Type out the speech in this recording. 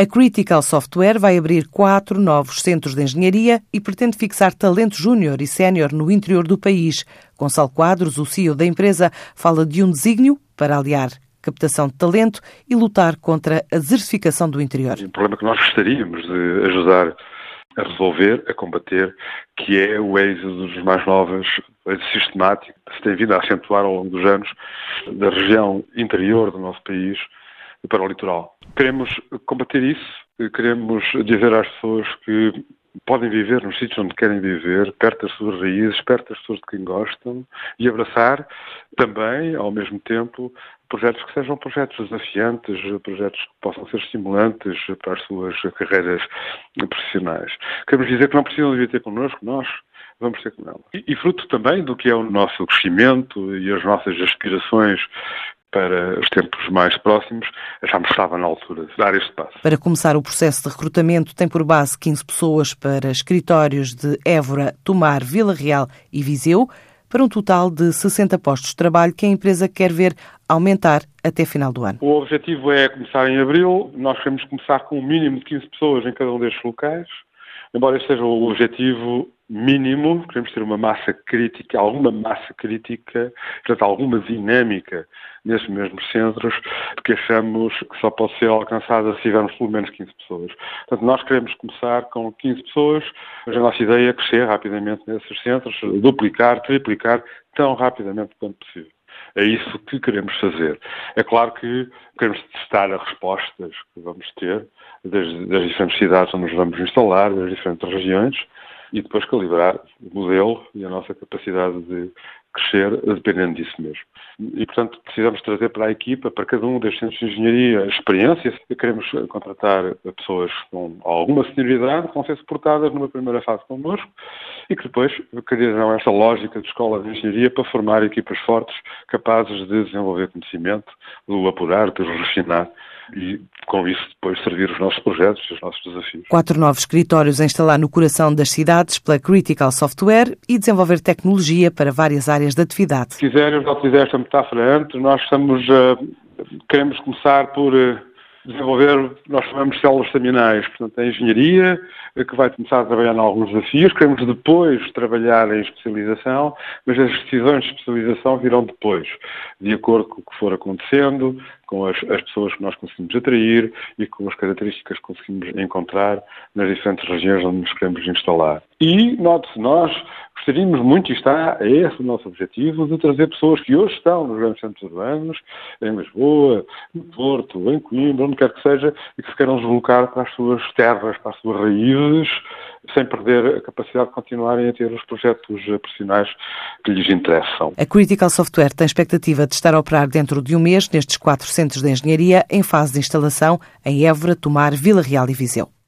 A Critical Software vai abrir quatro novos centros de engenharia e pretende fixar talento júnior e sénior no interior do país. Gonçalo Quadros, o CEO da empresa, fala de um desígnio para aliar captação de talento e lutar contra a desertificação do interior. Um problema que nós gostaríamos de ajudar a resolver, a combater, que é o êxodo dos mais novos, sistemático, que se tem vindo a acentuar ao longo dos anos da região interior do nosso país para o litoral. Queremos combater isso, queremos dizer às pessoas que podem viver nos sítios onde querem viver, perto das suas raízes, perto das pessoas de quem gostam e abraçar também, ao mesmo tempo, projetos que sejam projetos desafiantes, projetos que possam ser estimulantes para as suas carreiras profissionais. Queremos dizer que não precisam de vir ter connosco, nós vamos ter com elas. E, e fruto também do que é o nosso crescimento e as nossas aspirações para os tempos mais próximos, achámos que estava na altura de dar este passo. Para começar o processo de recrutamento, tem por base 15 pessoas para escritórios de Évora, Tomar, Vila Real e Viseu, para um total de 60 postos de trabalho que a empresa quer ver aumentar até final do ano. O objetivo é começar em abril. Nós queremos começar com um mínimo de 15 pessoas em cada um destes locais. Embora este seja o objetivo mínimo, queremos ter uma massa crítica, alguma massa crítica, portanto, alguma dinâmica nesses mesmos centros, porque achamos que só pode ser alcançada se tivermos pelo menos 15 pessoas. Portanto, nós queremos começar com 15 pessoas, mas a nossa ideia é crescer rapidamente nesses centros, duplicar, triplicar tão rapidamente quanto possível. É isso que queremos fazer. É claro que queremos testar as respostas que vamos ter das, das diferentes cidades onde nos vamos instalar, das diferentes regiões, e depois calibrar o modelo e a nossa capacidade de crescer dependendo disso mesmo. E, portanto, precisamos trazer para a equipa, para cada um destes centros de engenharia, experiência. Queremos contratar pessoas com alguma senioridade, que vão ser suportadas numa primeira fase connosco e que depois criarão esta lógica de escola de engenharia para formar equipas fortes, capazes de desenvolver conhecimento, de o apurar, de o refinar e, com isso, depois servir os nossos projetos e os nossos desafios. Quatro novos escritórios a instalar no coração das cidades pela Critical Software e desenvolver tecnologia para várias áreas de atividade. Se quiserem, já utilizei esta metáfora antes, nós estamos, uh, queremos começar por uh, desenvolver, nós chamamos células staminais, portanto, a engenharia, eh, que vai começar a trabalhar em alguns desafios, queremos depois trabalhar em especialização, mas as decisões de especialização virão depois, de acordo com o que for acontecendo, com as, as pessoas que nós conseguimos atrair e com as características que conseguimos encontrar nas diferentes regiões onde nos queremos instalar. E, note-se, nós gostaríamos muito, e está, é esse o nosso objetivo, de trazer pessoas que hoje estão nos grandes centros urbanos, em Lisboa, no Porto, em Coimbra, onde quer que seja, e que se queiram deslocar para as suas terras, para as suas raízes, sem perder a capacidade de continuarem a ter os projetos profissionais que lhes interessam. A Critical Software tem expectativa de estar a operar dentro de um mês nestes quatro centros de engenharia em fase de instalação em Évora, Tomar, Vila Real e Viseu.